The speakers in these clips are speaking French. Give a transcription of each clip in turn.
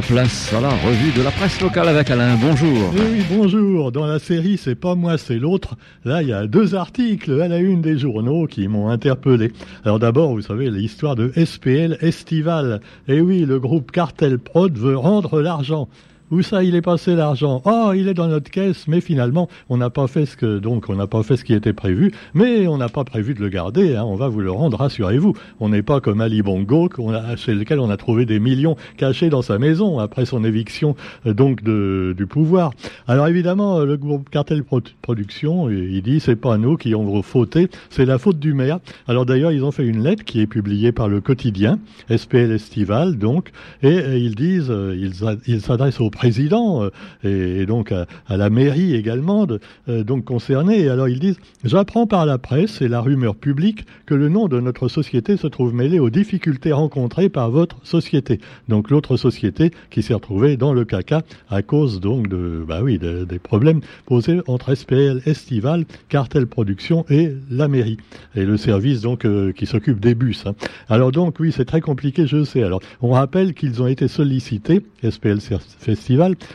place à la revue de la presse locale avec Alain. Bonjour. Oui, bonjour. Dans la série C'est pas moi, c'est l'autre. Là, il y a deux articles à la une des journaux qui m'ont interpellé. Alors d'abord, vous savez, l'histoire de SPL Estival. Eh oui, le groupe Cartel Prod veut rendre l'argent. Où ça, il est passé l'argent? Oh, il est dans notre caisse, mais finalement, on n'a pas fait ce que donc on n'a pas fait ce qui était prévu, mais on n'a pas prévu de le garder. Hein, on va vous le rendre, rassurez-vous. On n'est pas comme Ali Bongo, chez lequel on a trouvé des millions cachés dans sa maison après son éviction euh, donc du pouvoir. Alors évidemment, le groupe Cartel Production, il dit c'est pas nous qui avons fauté, c'est la faute du maire. Alors d'ailleurs, ils ont fait une lettre qui est publiée par le quotidien SPL Estival, donc, et, ils disent, euh, ils s'adressent au président euh, et, donc à, la mairie également de, euh, donc concernée. alors ils disent J'apprends par la presse et la rumeur publique que le nom de notre société se trouve mêlé aux difficultés rencontrées par votre société. Donc l'autre société qui s'est retrouvée dans le caca à cause donc de bah oui des problèmes posés entre SPL Estival, Cartel Production et la mairie et le service donc euh, qui s'occupe des bus. Hein. Alors donc oui c'est très compliqué je sais. Alors on rappelle qu'ils ont été sollicités SPL Festival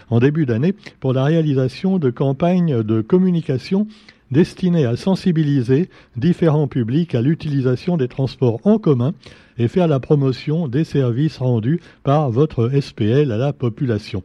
en début d'année pour la réalisation de campagnes de communication destinées à sensibiliser différents publics à l'utilisation des transports en commun et faire la promotion des services rendus par votre SPL à la population.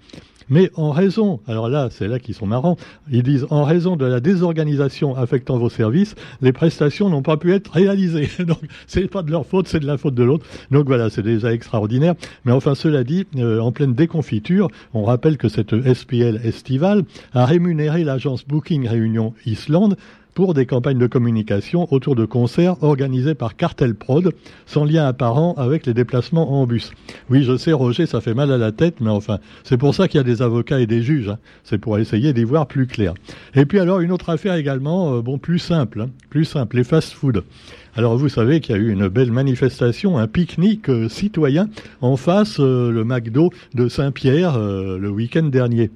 Mais en raison, alors là, c'est là qu'ils sont marrants, ils disent en raison de la désorganisation affectant vos services, les prestations n'ont pas pu être réalisées. Donc, c'est pas de leur faute, c'est de la faute de l'autre. Donc voilà, c'est déjà extraordinaire. Mais enfin, cela dit, euh, en pleine déconfiture, on rappelle que cette SPL estivale a rémunéré l'agence Booking Réunion Islande pour des campagnes de communication autour de concerts organisés par Cartel Prod, sans lien apparent avec les déplacements en bus. Oui, je sais, Roger, ça fait mal à la tête, mais enfin, c'est pour ça qu'il y a des avocats et des juges. Hein. C'est pour essayer d'y voir plus clair. Et puis alors, une autre affaire également, euh, bon, plus simple, hein. plus simple, les fast-food. Alors vous savez qu'il y a eu une belle manifestation, un pique-nique euh, citoyen en face euh, le McDo de Saint-Pierre le week-end dernier.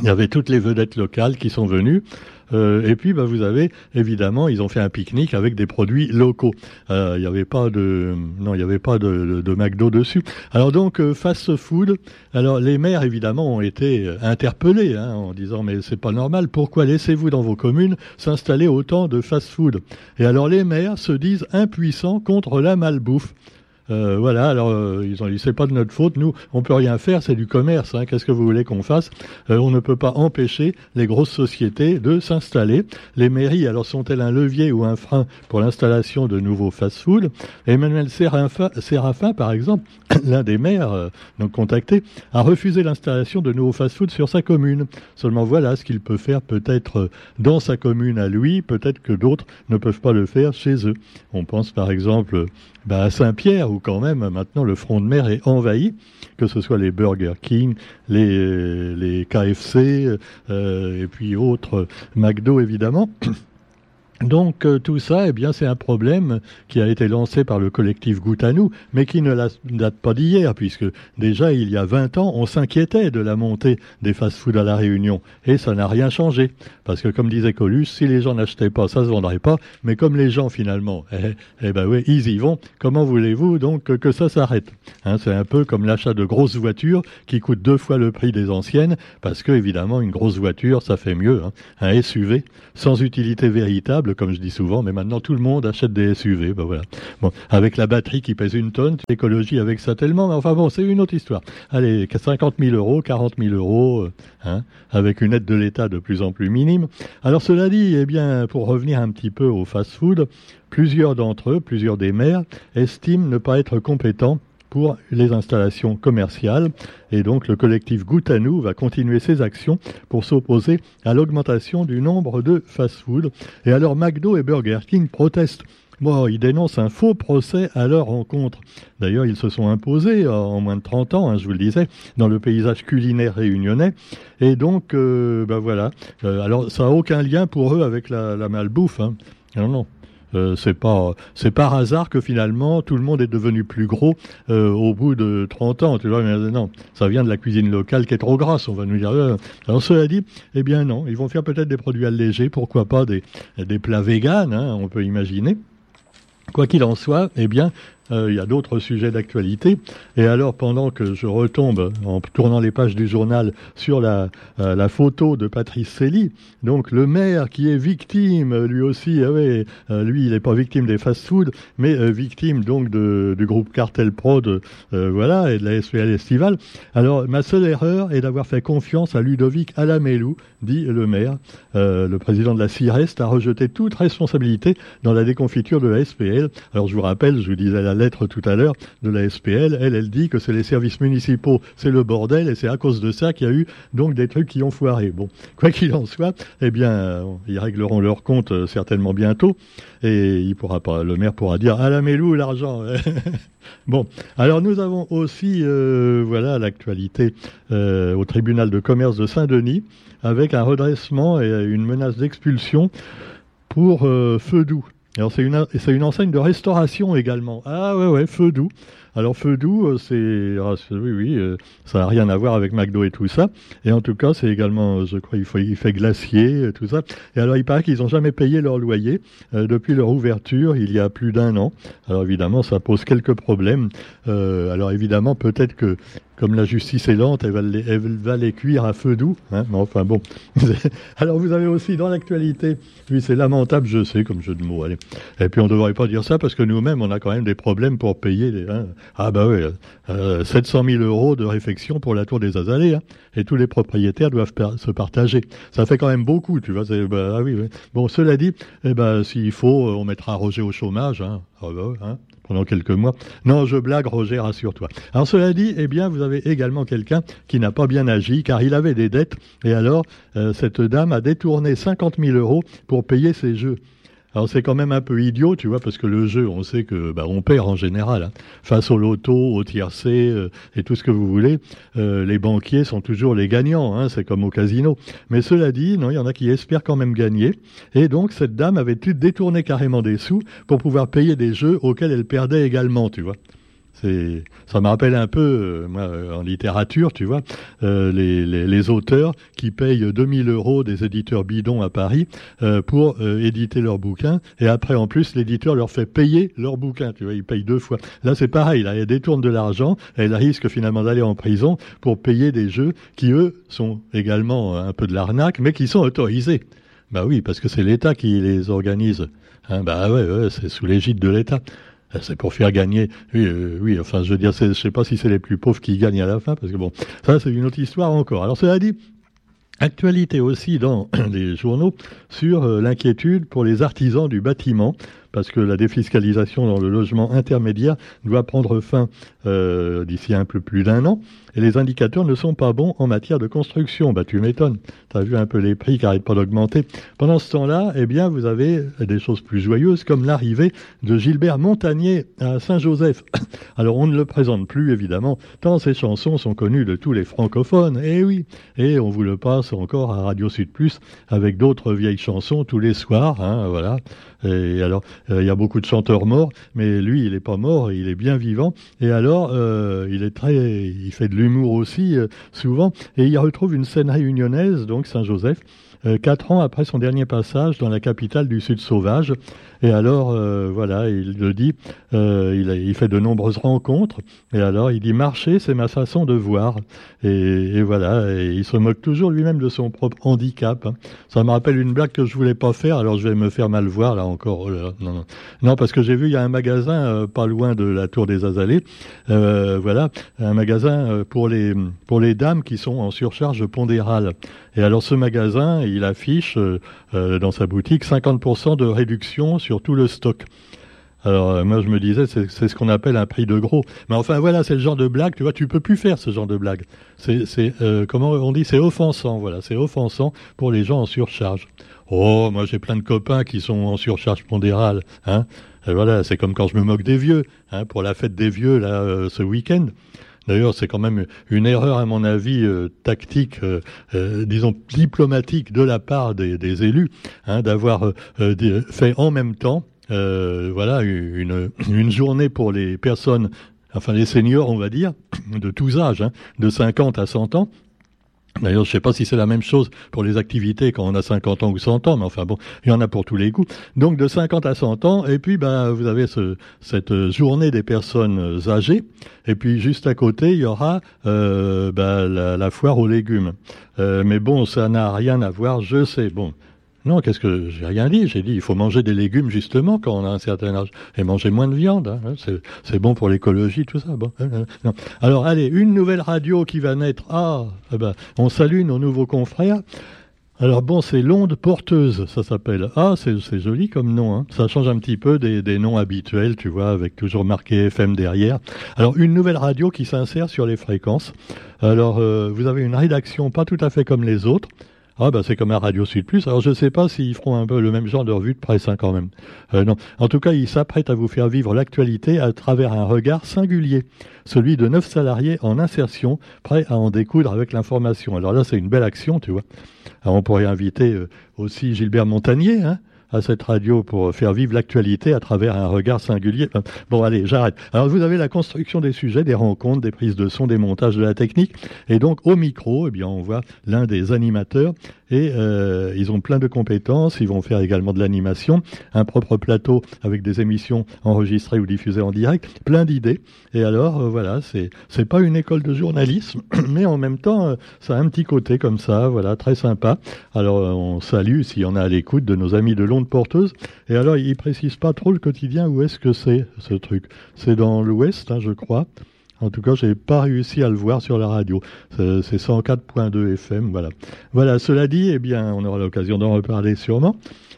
Il y avait toutes les vedettes locales qui sont venues. Euh, et puis, bah, vous avez évidemment, ils ont fait un pique-nique avec des produits locaux. Euh, il n'y avait pas de, non, il n'y avait pas de, McDo dessus. Alors donc, euh, fast food. Alors les maires évidemment ont été interpellés hein, en disant mais c'est pas normal. Pourquoi laissez-vous dans vos communes s'installer autant de fast food? Et alors les maires se disent impuissants contre la malbouffe. Euh, voilà, alors euh, ils ont dit c'est pas de notre faute, nous on peut rien faire, c'est du commerce. Hein, Qu'est-ce que vous voulez qu'on fasse? Euh, On ne peut pas empêcher les grosses sociétés de s'installer. Les mairies, alors sont-elles un levier ou un frein pour l'installation de nouveaux fast-food Emmanuel Séraphin, par exemple, l'un des maires donc contactés, a refusé l'installation de nouveaux fast-food sur sa commune. Seulement voilà ce qu'il peut faire peut-être dans sa commune à lui, peut-être que d'autres ne peuvent pas le faire chez eux. On pense par exemple bah, à Saint-Pierre, où quand même maintenant le front de mer est envahi, que ce soit les Burger King, les, les KFC, euh, et puis autres, McDo évidemment. Donc euh, tout ça, eh bien, c'est un problème qui a été lancé par le collectif Goutanou, mais qui ne date pas d'hier, puisque déjà il y a 20 ans, on s'inquiétait de la montée des fast-foods à la Réunion, et ça n'a rien changé, parce que comme disait Colus, si les gens n'achetaient pas, ça se vendrait pas, mais comme les gens finalement, eh, eh ben oui, ils y vont. Comment voulez-vous donc que ça s'arrête? Hein, C'est un peu comme l'achat de grosses voitures qui coûtent deux fois le prix des anciennes, parce que évidemment une grosse voiture, ça fait mieux, hein, un SUV sans utilité véritable comme je dis souvent, mais maintenant tout le monde achète des SUV. Ben voilà. Bon, avec la batterie qui pèse une tonne, l'écologie avec ça tellement, mais enfin bon, c'est une autre histoire. Allez, 50 000 euros, 40 000 euros, euh, hein, avec une aide de l'État de plus en plus minime. Alors cela dit, eh bien, pour revenir un petit peu au fast-food, plusieurs d'entre eux, plusieurs des maires, estiment ne pas être compétents pour les installations commerciales. Et donc le collectif Goutanou va continuer ses actions pour s'opposer à l'augmentation du nombre de fast-food. Et alors McDo et Burger King protestent. Bon, ils dénoncent un faux procès à leur rencontre. D'ailleurs, ils se sont imposés en moins de 30 ans, hein, je vous le disais, dans le paysage culinaire réunionnais. Et donc, euh, ben voilà. Euh, alors, ça n'a aucun lien pour eux avec la, la malbouffe. Hein. Non, non. Euh, c'est pas c'est par hasard que finalement tout le monde est devenu plus gros euh, au bout de 30 ans. Tu vois, mais non, ça vient de la cuisine locale qui est trop grasse. On va nous dire. Euh. Alors cela dit, eh bien non, ils vont faire peut-être des produits allégés, pourquoi pas des des plats véganes, hein, on peut imaginer. Quoi qu'il en soit, eh bien, il y a d'autres sujets d'actualité. Et alors, pendant que je retombe, en tournant les pages du journal, sur la, la photo de Patrice Cély, donc le maire qui est victime, lui aussi, ah lui, il n'est pas victime des fast-foods, mais victime donc du groupe Cartel Prod, voilà, et de la SPL Estival. Alors, ma seule erreur est d'avoir fait confiance à Ludovic Alamélou, dit le maire. le président de la CIREST a rejeté toute responsabilité dans la déconfiture de la SPL. Alors je vous rappelle, je vous disais la lettre tout à l'heure de la SPL, elle, elle dit que c'est les services municipaux, c'est le bordel, et c'est à cause de ça qu'il y a eu donc des trucs qui ont foiré. Bon, quoi qu'il en soit, eh bien, ils régleront leur compte euh, certainement bientôt, et il pourra pas, le maire pourra dire à la mélou l'argent. bon, alors nous avons aussi, euh, voilà, l'actualité euh, au tribunal de commerce de Saint-Denis avec un redressement et une menace d'expulsion pour euh, Feu Doux. Alors c'est une, c'est une enseigne de restauration également. Ah ouais ouais, Feu Doux. Alors feu doux, euh, ah, c'est oui oui, euh, ça n'a rien à voir avec McDo et tout ça. Et en tout cas, c'est également, je crois, il fait glacier, tout ça. Et alors il paraît qu'ils n'ont jamais payé leur loyer depuis leur ouverture, il y a plus d'un an. Alors évidemment, ça pose quelques problèmes. alors évidemment, peut-être que comme la justice est lente, elle va les, cuire à feu doux. Hein enfin bon. Alors vous avez aussi dans l'actualité, oui c'est lamentable, je sais, comme jeu de mots. Allez. Et puis on ne devrait pas dire ça parce que nous-mêmes on a quand même des problèmes pour payer. Les, hein. Ah bah oui, euh, 700 000 euros de réfection pour la tour des Azalées. Hein. Et tous les propriétaires doivent se partager. Ça fait quand même beaucoup, tu vois. Bah, ah oui, oui. Bon, cela dit, eh ben s'il faut, on mettra Roger au chômage. Hein. Ah bah, hein pendant quelques mois. Non, je blague, Roger, rassure-toi. Alors cela dit, eh bien, vous avez également quelqu'un qui n'a pas bien agi, car il avait des dettes, et alors euh, cette dame a détourné 50 000 euros pour payer ses jeux. Alors c'est quand même un peu idiot, tu vois, parce que le jeu, on sait que bah, on perd en général. Hein. Face au loto, au tiercé euh, et tout ce que vous voulez, euh, les banquiers sont toujours les gagnants. Hein, c'est comme au casino. Mais cela dit, non, il y en a qui espèrent quand même gagner. Et donc cette dame avait détourné carrément des sous pour pouvoir payer des jeux auxquels elle perdait également, tu vois ça me rappelle un peu, euh, moi, euh, en littérature, tu vois, euh, les, les, les, auteurs qui payent 2000 euros des éditeurs bidons à Paris pour éditer leurs bouquins, et après, en plus, l'éditeur leur fait payer leurs bouquins, tu vois, ils payent deux fois. Là, c'est pareil, là, elle détourne de l'argent, elle risque finalement d'aller en prison pour payer des jeux qui, eux, sont également un peu de l'arnaque, mais qui sont autorisés. Bah oui, parce que c'est l'État qui les organise. Hein, bah ouais, ouais c'est sous l'égide de l'État. Euh, c'est pour faire gagner. Oui, euh, oui. Enfin, je veux dire, je sais pas si c'est les plus pauvres qui gagnent à la fin, parce que bon, ça c'est une autre histoire encore. Alors cela dit, actualité aussi dans les journaux sur euh, l'inquiétude pour les artisans du bâtiment parce que la défiscalisation dans le logement intermédiaire doit prendre fin euh, d'ici un peu plus d'un an. Et les indicateurs ne sont pas bons en matière de construction. Bah, tu m'étonnes. Tu as vu un peu les prix qui n'arrêtent pas d'augmenter. Pendant ce temps-là, eh bien, vous avez des choses plus joyeuses comme l'arrivée de Gilbert Montagnier à Saint-Joseph. Alors, on ne le présente plus, évidemment, tant ses chansons sont connues de tous les francophones. Eh oui. Et on vous le passe encore à Radio Sud Plus avec d'autres vieilles chansons tous les soirs. Hein, voilà. Et alors, il y a beaucoup de chanteurs morts, mais lui, il n'est pas mort, il est bien vivant. Et alors, euh, il est très, il fait de l'humour aussi euh, souvent, et il retrouve une scène réunionnaise, donc Saint-Joseph, quatre ans après son dernier passage dans la capitale du Sud sauvage. Et alors, euh, voilà, il le dit, euh, il, il, fait de nombreuses rencontres. Et alors, il dit marcher, c'est ma façon de voir. Et, et voilà, et il se moque toujours lui-même de son propre handicap. Hein. Ça me rappelle une blague que je voulais pas faire. Alors, je vais me faire mal voir là encore. Oh non, non. non, parce que j'ai vu il y a un magasin euh, pas loin de la Tour des Azalées. Euh, voilà, un magasin pour les pour les dames qui sont en surcharge pondérale. Et alors, ce magasin, il affiche dans sa boutique 50% de réduction sur tout le stock. Alors euh, moi je me disais c'est ce qu'on appelle un prix de gros. Mais enfin voilà c'est le genre de blague tu vois tu peux plus faire ce genre de blague. C'est euh, comment on dit c'est offensant voilà c'est offensant pour les gens en surcharge. Oh moi j'ai plein de copains qui sont en surcharge pondérale hein. Voilà c'est comme quand je me moque des vieux hein, pour la fête des vieux là euh, ce week-end. D'ailleurs, c'est quand même une erreur, à mon avis, euh, tactique, euh, euh, disons diplomatique de la part des, élus, hein, d'avoir fait en même temps, voilà, une, journée pour les personnes, enfin les seniors, on va dire, de tous âges, hein, de 50 à 100 ans, D'ailleurs, je sais pas si c'est la même chose pour les activités quand on a 50 ans ou 100 ans, mais enfin bon, il y en a pour tous les goûts. Donc de 50 à 100 ans, et puis bah, vous avez ce, cette journée des personnes âgées, et puis juste à côté, il y aura euh, la, la, foire aux légumes. Euh, mais bon, ça n'a rien à voir, je sais. Bon, non, qu'est-ce que j'ai rien dit J'ai dit il faut manger des légumes justement quand on a un certain âge et manger moins de viande. Hein, c'est bon pour l'écologie, tout ça. Bon, hein, hein, Alors allez, une nouvelle radio qui va naître. Ah, eh ben, on salue nos nouveaux confrères. Alors bon, c'est l'onde porteuse, ça s'appelle. Ah, c'est joli comme nom. Hein. Ça change un petit peu des, des, noms habituels, tu vois, avec toujours marqué FM derrière. Alors une nouvelle radio qui s'insère sur les fréquences. Alors euh, vous avez une rédaction pas tout à fait comme les autres. Ah bah c'est comme un Radio Sud Plus. Alors je ne sais pas s'ils feront un peu le même genre de revue de presse hein, quand même. Euh, non. En tout cas, ils s'apprêtent à vous faire vivre l'actualité à travers un regard singulier, celui de neuf salariés en insertion, prêts à en découdre avec l'information. Alors là, c'est une belle action, tu vois. On pourrait inviter euh, aussi Gilbert Montagnier, hein, à cette radio pour faire vivre l'actualité à travers un regard singulier. Bon, allez, j'arrête. Alors, vous avez la construction des sujets, des rencontres, des prises de son, des montages de la technique. Et donc, au micro, eh bien, on voit l'un des animateurs et euh, ils ont plein de compétences. Ils vont faire également de l'animation, un propre plateau avec des émissions enregistrées ou diffusées en direct, plein d'idées. Et alors, euh, voilà, c'est c'est pas une école de journalisme, mais en même temps, euh, ça a un petit côté comme ça, voilà, très sympa. Alors, on salue s'il y en a à l'écoute de nos amis de l'onde porteuse. Et alors, ils précisent pas trop le quotidien où est-ce que c'est ce truc? C'est dans l'Ouest, hein, je crois. En tout cas, j'ai pas réussi à le voir sur la radio. C'est 104.2 FM, voilà. Voilà, cela dit, eh bien, on aura l'occasion d'en reparler sûrement.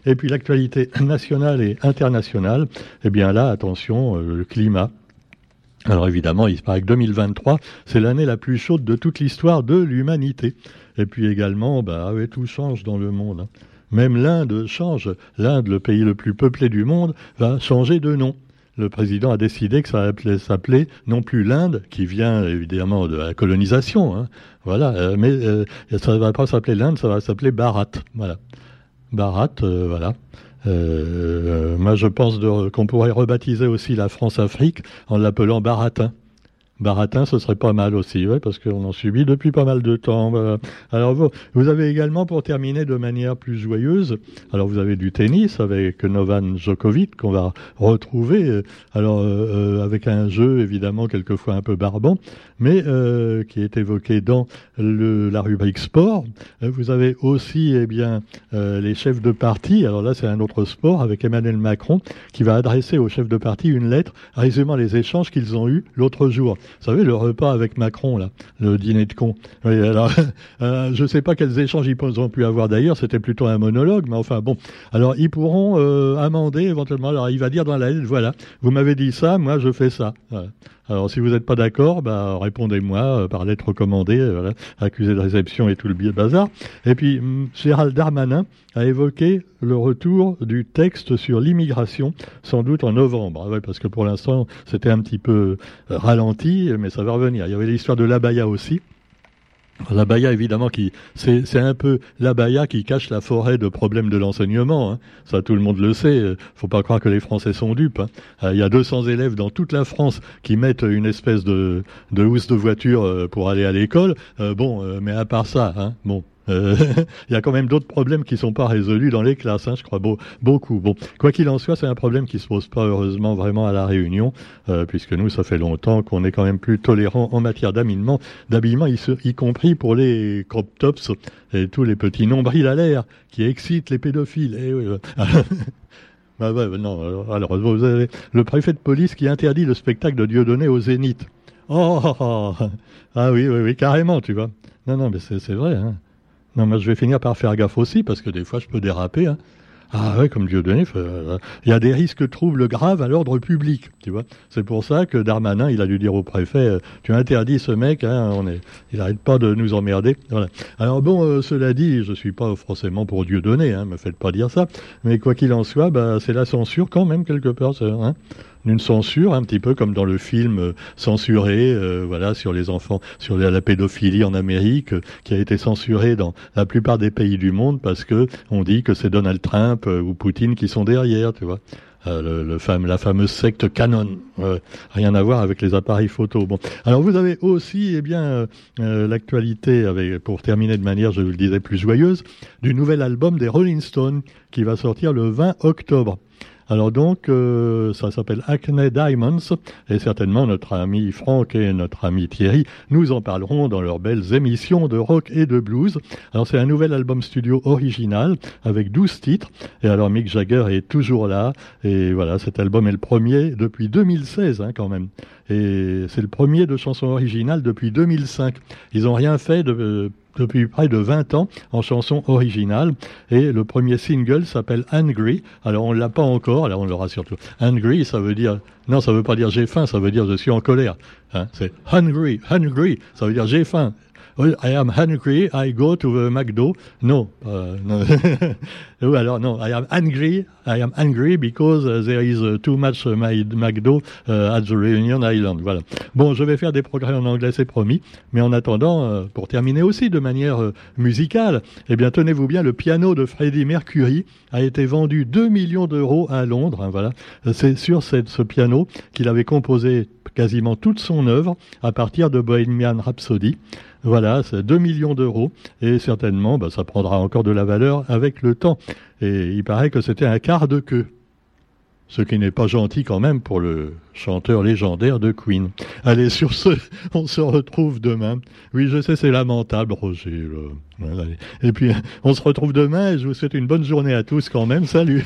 Et puis l'actualité nationale et internationale, eh bien là, attention, euh, le climat. Alors évidemment, il se paraît que 2023, c'est l'année la plus chaude de toute l'histoire de l'humanité. Et puis également, bah, ouais, tout change dans le monde. Hein. Même l'Inde change. L'Inde, le pays le plus peuplé du monde, va changer de nom le président a décidé que ça allait s'appeler non plus l'Inde, qui vient évidemment de la colonisation, hein, voilà, euh, mais euh, ça ne va pas s'appeler l'Inde, ça va s'appeler Bharat, voilà. Bharat, euh, voilà. moi, je pense qu'on pourrait rebaptiser aussi la France-Afrique en l'appelant Baratin. Baratin, ce serait pas mal aussi, ouais, parce qu'on en subit depuis pas mal de temps. Alors vous, vous avez également, pour terminer de manière plus joyeuse, alors vous avez du tennis avec Novan Djokovic qu'on va retrouver, euh, alors euh, euh, avec un jeu évidemment quelquefois un peu barbant, mais qui est évoqué dans le, la rubrique sport. Vous avez aussi eh bien les chefs de parti. Alors là, c'est un autre sport avec Emmanuel Macron qui va adresser aux chefs de parti une lettre résumant les échanges qu'ils ont eus l'autre jour. Vous savez, le repas avec Macron, là, le dîner de con. Euh, je ne sais pas quels échanges ils ont pu avoir d'ailleurs, c'était plutôt un monologue, mais enfin bon. Alors, ils pourront euh, amender éventuellement. Alors, il va dire dans la lettre, voilà, vous m'avez dit ça, moi je fais ça. Alors, si vous n'êtes pas d'accord, bah, répondez-moi euh, par lettre recommandée, accusé de réception et tout le bazar. Et puis, Gérald Darmanin a évoqué le retour du texte sur l'immigration, sans doute en novembre. Ah parce que pour l'instant, c'était un petit peu euh, ralenti, mais ça va revenir. Il y avait l'histoire de l'abaya aussi. La baya, évidemment, qui c'est un peu la baya qui cache la forêt de problèmes de l'enseignement. Hein. Ça, tout le monde le sait. Faut pas croire que les Français sont dupes. Hein. Euh, il y a 200 élèves dans toute la France qui mettent une espèce de, de housse de voiture euh, pour aller à l'école. Euh, bon, mais à part ça, hein, bon, euh, il y a quand même d'autres problèmes qui sont pas résolus dans les classes, hein, je crois beaucoup. Bon, quoi qu'il en soit, c'est un problème qui se pose pas heureusement vraiment à la Réunion, euh, puisque nous, ça fait longtemps qu'on est quand même plus tolérant en matière d'habillement, d'habillement, y, compris pour les crop tops et tous les petits nombrils à l'air qui excitent les pédophiles. Oui, bah non, alors vous avez le préfet de police qui interdit le spectacle de Dieudonné au Zénith. Oh, oh, oh, ah oui, oui, oui, carrément, tu vois. Non, non, mais c'est vrai. Hein. Non, mais je vais finir par faire gaffe aussi, parce que des fois, je peux déraper. Hein. Ah ouais, comme Dieu donné, euh, il y a des risques troubles graves à l'ordre public, tu vois. C'est pour ça que Darmanin, il a dû dire au préfet, euh, tu interdis ce mec, hein, on est, il n'arrête pas de nous emmerder. Voilà. Alors bon, euh, cela dit, je suis pas forcément pour Dieu donné, hein, me faites pas dire ça, mais quoi qu'il en soit, bah, c'est la censure quand même quelque part. Hein une censure, un petit peu comme dans le film euh, censuré, euh, voilà, sur les enfants, sur la, pédophilie en Amérique, euh, qui a été censuré dans la plupart des pays du monde parce que on dit que c'est Donald Trump ou Poutine qui sont derrière, tu vois. le, le la fameuse secte Canon. rien à voir avec les appareils photo. Bon, alors vous avez aussi, eh bien, l'actualité avec, pour terminer de manière, je vous le disais, plus joyeuse, du nouvel album des Rolling Stones qui va sortir le 20 octobre. Alors donc, euh, ça s'appelle Acne Diamonds, et certainement notre ami Franck et notre ami Thierry nous en parleront dans leurs belles émissions de rock et de blues. Alors c'est un nouvel album studio original avec 12 titres, et alors Mick Jagger est toujours là, et voilà, cet album est le premier depuis 2016 hein, quand même. Et c'est le premier de chansons originales depuis 2005. Ils n'ont rien fait de, depuis près de 20 ans en chanson originale. Et le premier single s'appelle Angry. Alors on l'a pas encore, alors on l'aura surtout. Angry, ça veut dire, non, ça veut pas dire j'ai faim, ça veut dire je suis en colère. Hein, c'est hungry, hungry, ça veut dire j'ai faim. I am hungry, I go to the McDo. No, uh, no. alors non, I am angry, I am angry because uh, there is uh, too much uh, McDo at the Reunion Island. Voilà. Bon, je vais faire des progrès en anglais, c'est promis. Mais en attendant, pour terminer aussi de manière musicale, eh bien, tenez-vous bien, le piano de Freddie Mercury a été vendu 2 millions d'euros à Londres. Hein, voilà. C'est sur cette, ce piano qu'il avait composé quasiment toute son œuvre à partir de Bohemian Rhapsody. Voilà, c'est 2 millions d'euros et certainement bah, ça prendra encore de la valeur avec le temps. Et il paraît que c'était un quart de queue. Ce qui n'est pas gentil quand même pour le chanteur légendaire de Queen. Allez, sur ce, on se retrouve demain. Oui, je sais, c'est lamentable, Roger. Et puis, on se retrouve demain et je vous souhaite une bonne journée à tous quand même. Salut